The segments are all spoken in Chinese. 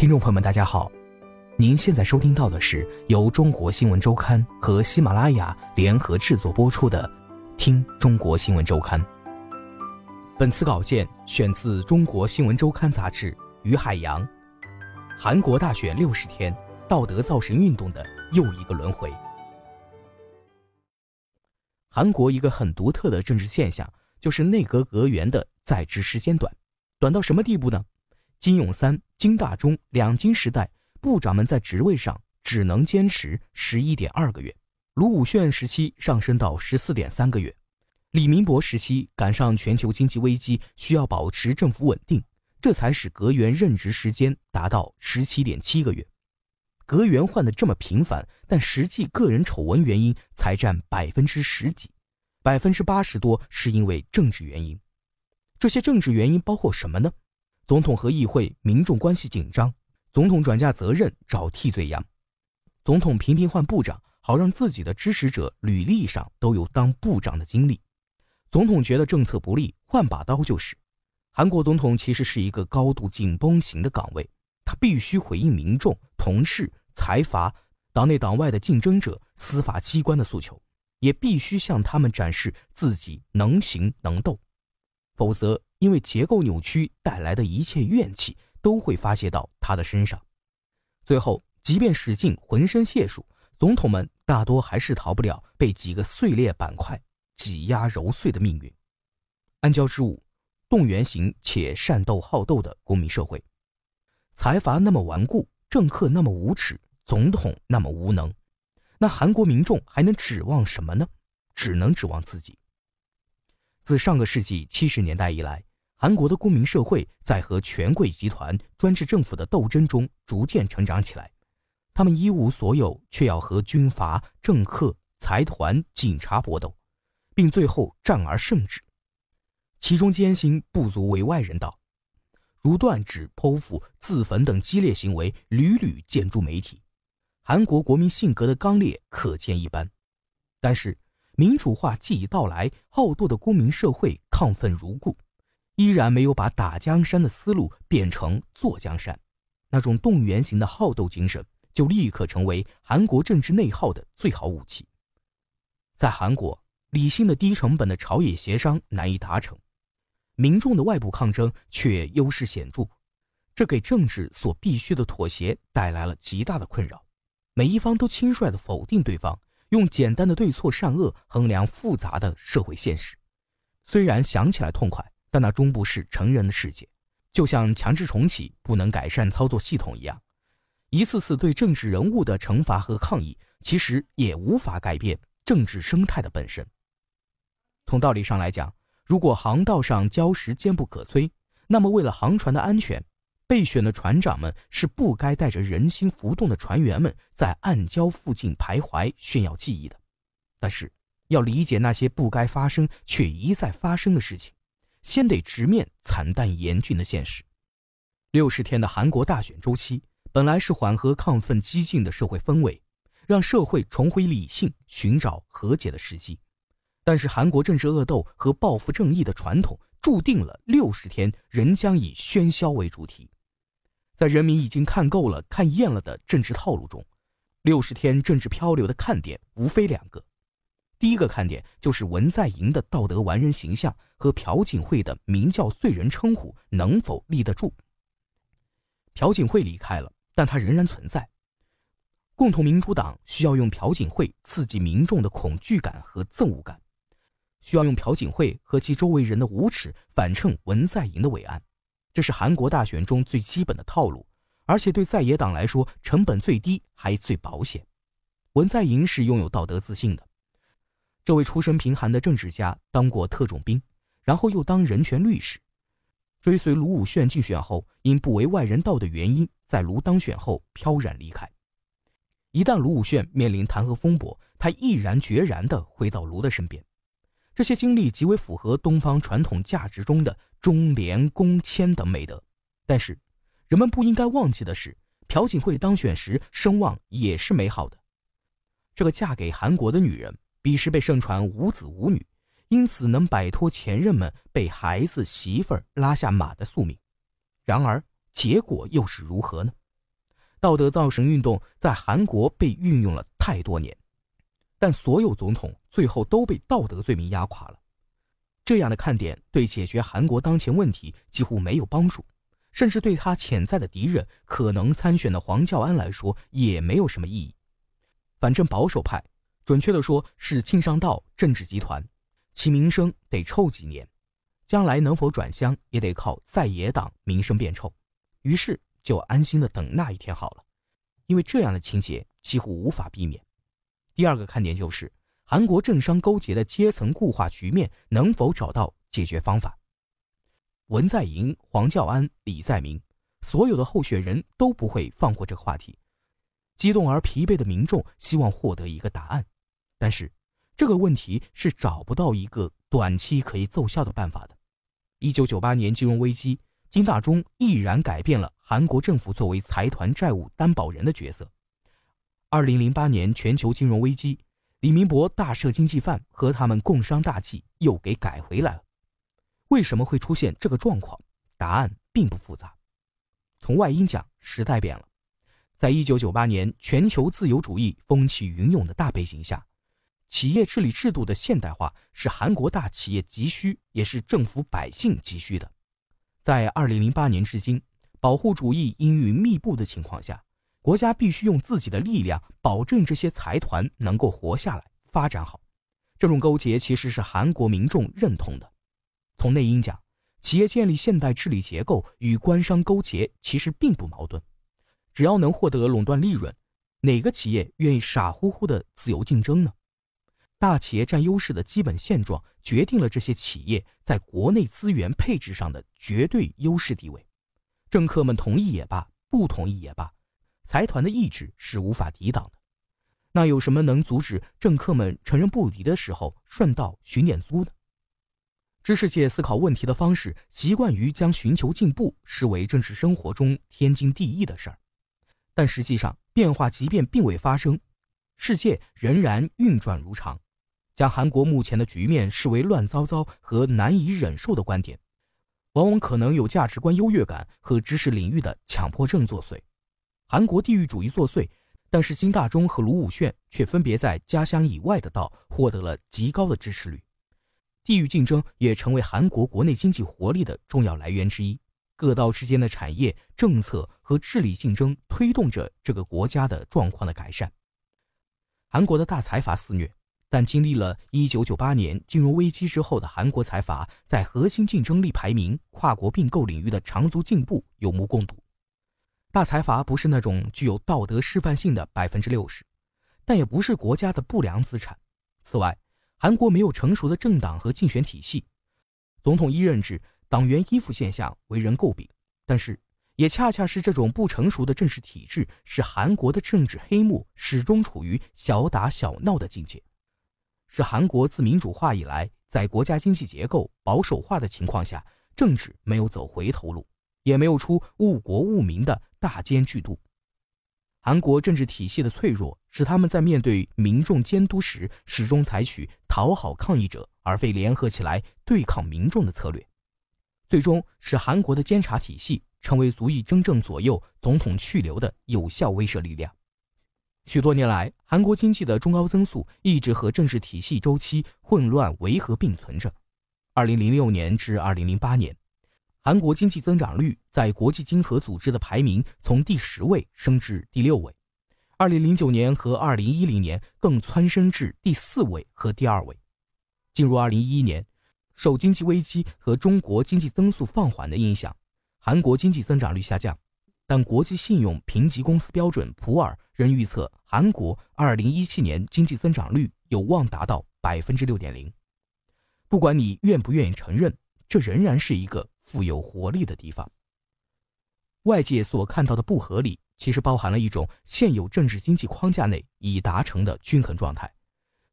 听众朋友们，大家好，您现在收听到的是由中国新闻周刊和喜马拉雅联合制作播出的《听中国新闻周刊》。本次稿件选自《中国新闻周刊》杂志，于海洋。韩国大选六十天，道德造神运动的又一个轮回。韩国一个很独特的政治现象，就是内阁阁员的在职时间短，短到什么地步呢？金永三、金大中两金时代部长们在职位上只能坚持十一点二个月，卢武铉时期上升到十四点三个月，李明博时期赶上全球经济危机，需要保持政府稳定，这才使阁员任职时间达到十七点七个月。阁员换的这么频繁，但实际个人丑闻原因才占百分之十几，百分之八十多是因为政治原因。这些政治原因包括什么呢？总统和议会民众关系紧张，总统转嫁责任找替罪羊，总统频频换部长，好让自己的支持者履历上都有当部长的经历。总统觉得政策不利，换把刀就是。韩国总统其实是一个高度紧绷型的岗位，他必须回应民众、同事、财阀、党内党外的竞争者、司法机关的诉求，也必须向他们展示自己能行能斗，否则。因为结构扭曲带来的一切怨气都会发泄到他的身上，最后，即便使尽浑身解数，总统们大多还是逃不了被几个碎裂板块挤压揉碎的命运。安交之舞，动员型且善斗好斗的公民社会，财阀那么顽固，政客那么无耻，总统那么无能，那韩国民众还能指望什么呢？只能指望自己。自上个世纪七十年代以来。韩国的公民社会在和权贵集团、专制政府的斗争中逐渐成长起来，他们一无所有，却要和军阀、政客、财团、警察搏斗，并最后战而胜之。其中艰辛不足为外人道，如断指、剖腹、自焚等激烈行为屡屡见诸媒体。韩国国民性格的刚烈可见一斑。但是，民主化既已到来，好斗的公民社会亢奋如故。依然没有把打江山的思路变成坐江山，那种动员型的好斗精神就立刻成为韩国政治内耗的最好武器。在韩国，理性的低成本的朝野协商难以达成，民众的外部抗争却优势显著，这给政治所必须的妥协带来了极大的困扰。每一方都轻率地否定对方，用简单的对错善恶衡量复杂的社会现实，虽然想起来痛快。但那终不是成人的世界，就像强制重启不能改善操作系统一样，一次次对政治人物的惩罚和抗议，其实也无法改变政治生态的本身。从道理上来讲，如果航道上礁石坚不可摧，那么为了航船的安全，备选的船长们是不该带着人心浮动的船员们在暗礁附近徘徊炫耀技艺的。但是，要理解那些不该发生却一再发生的事情。先得直面惨淡严峻的现实。六十天的韩国大选周期本来是缓和亢奋激进的社会氛围，让社会重回理性、寻找和解的时机。但是，韩国政治恶斗和报复正义的传统，注定了六十天仍将以喧嚣为主题。在人民已经看够了、看厌了的政治套路中，六十天政治漂流的看点无非两个。第一个看点就是文在寅的道德完人形象和朴槿惠的名叫罪人称呼能否立得住。朴槿惠离开了，但他仍然存在。共同民主党需要用朴槿惠刺激民众的恐惧感和憎恶感，需要用朴槿惠和其周围人的无耻反衬文在寅的伟岸，这是韩国大选中最基本的套路，而且对在野党来说成本最低还最保险。文在寅是拥有道德自信的。这位出身贫寒的政治家当过特种兵，然后又当人权律师。追随卢武铉竞选后，因不为外人道的原因，在卢当选后飘然离开。一旦卢武铉面临弹劾风波，他毅然决然地回到卢的身边。这些经历极为符合东方传统价值中的忠廉恭谦等美德。但是，人们不应该忘记的是，朴槿惠当选时声望也是美好的。这个嫁给韩国的女人，彼时被盛传无子无女，因此能摆脱前任们被孩子媳妇儿拉下马的宿命。然而，结果又是如何呢？道德造神运动在韩国被运用了太多年，但所有总统最后都被道德罪名压垮了。这样的看点对解决韩国当前问题几乎没有帮助。甚至对他潜在的敌人可能参选的黄教安来说也没有什么意义。反正保守派，准确的说是庆尚道政治集团，其名声得臭几年，将来能否转乡也得靠在野党名声变臭。于是就安心的等那一天好了，因为这样的情节几乎无法避免。第二个看点就是韩国政商勾结的阶层固化局面能否找到解决方法。文在寅、黄教安、李在明，所有的候选人都不会放过这个话题。激动而疲惫的民众希望获得一个答案，但是这个问题是找不到一个短期可以奏效的办法的。一九九八年金融危机，金大中毅然改变了韩国政府作为财团债务担保人的角色。二零零八年全球金融危机，李明博大赦经济犯和他们共商大计又给改回来了。为什么会出现这个状况？答案并不复杂。从外因讲，时代变了。在一九九八年全球自由主义风起云涌的大背景下，企业治理制度的现代化是韩国大企业急需，也是政府百姓急需的。在二零零八年至今，保护主义阴云密布的情况下，国家必须用自己的力量保证这些财团能够活下来、发展好。这种勾结其实是韩国民众认同的。从内因讲，企业建立现代治理结构与官商勾结其实并不矛盾。只要能获得垄断利润，哪个企业愿意傻乎乎的自由竞争呢？大企业占优势的基本现状决定了这些企业在国内资源配置上的绝对优势地位。政客们同意也罢，不同意也罢，财团的意志是无法抵挡的。那有什么能阻止政客们承认不离的时候顺道寻点租呢？知识界思考问题的方式，习惯于将寻求进步视为政治生活中天经地义的事儿，但实际上变化即便并未发生，世界仍然运转如常。将韩国目前的局面视为乱糟糟和难以忍受的观点，往往可能有价值观优越感和知识领域的强迫症作祟。韩国地域主义作祟，但是金大中和卢武铉却分别在家乡以外的道获得了极高的支持率。地域竞争也成为韩国国内经济活力的重要来源之一。各道之间的产业政策和治理竞争，推动着这个国家的状况的改善。韩国的大财阀肆虐，但经历了1998年金融危机之后的韩国财阀，在核心竞争力排名、跨国并购领域的长足进步有目共睹。大财阀不是那种具有道德示范性的百分之六十，但也不是国家的不良资产。此外，韩国没有成熟的政党和竞选体系，总统一任制、党员依附现象为人诟病。但是，也恰恰是这种不成熟的政治体制，使韩国的政治黑幕始终处于小打小闹的境界，是韩国自民主化以来，在国家经济结构保守化的情况下，政治没有走回头路，也没有出误国误民的大奸巨妒。韩国政治体系的脆弱，使他们在面对民众监督时，始终采取讨好抗议者而非联合起来对抗民众的策略，最终使韩国的监察体系成为足以真正左右总统去留的有效威慑力量。许多年来，韩国经济的中高增速一直和政治体系周期混乱维和并存着。二零零六年至二零零八年。韩国经济增长率在国际经合组织的排名从第十位升至第六位，2009年和2010年更蹿升至第四位和第二位。进入2011年，受经济危机和中国经济增速放缓的影响，韩国经济增长率下降，但国际信用评级公司标准普尔仍预测韩国2017年经济增长率有望达到百分之六点零。不管你愿不愿意承认，这仍然是一个。富有活力的地方。外界所看到的不合理，其实包含了一种现有政治经济框架内已达成的均衡状态。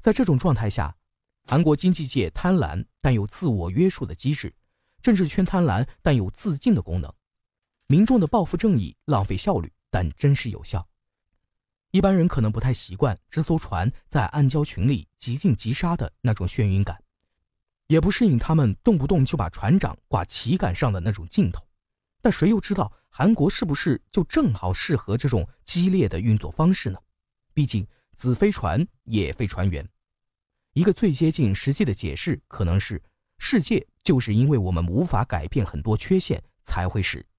在这种状态下，韩国经济界贪婪但有自我约束的机制，政治圈贪婪但有自净的功能，民众的报复正义浪费效率但真实有效。一般人可能不太习惯这艘船在暗礁群里急进急杀的那种眩晕感，也不适应他们动不动就把船长挂旗杆上的那种劲头。但谁又知道韩国是不是就正好适合这种激烈的运作方式呢？毕竟子非船也非船员。一个最接近实际的解释可能是：世界就是因为我们无法改变很多缺陷，才会使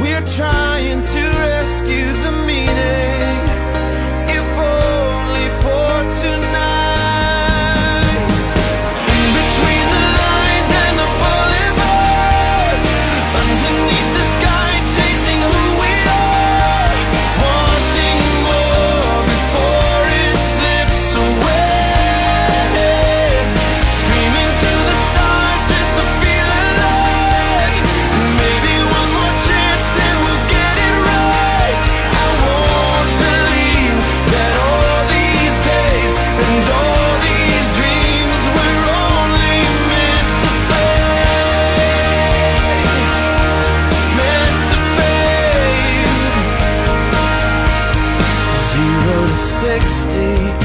We're trying to rescue the meaning. day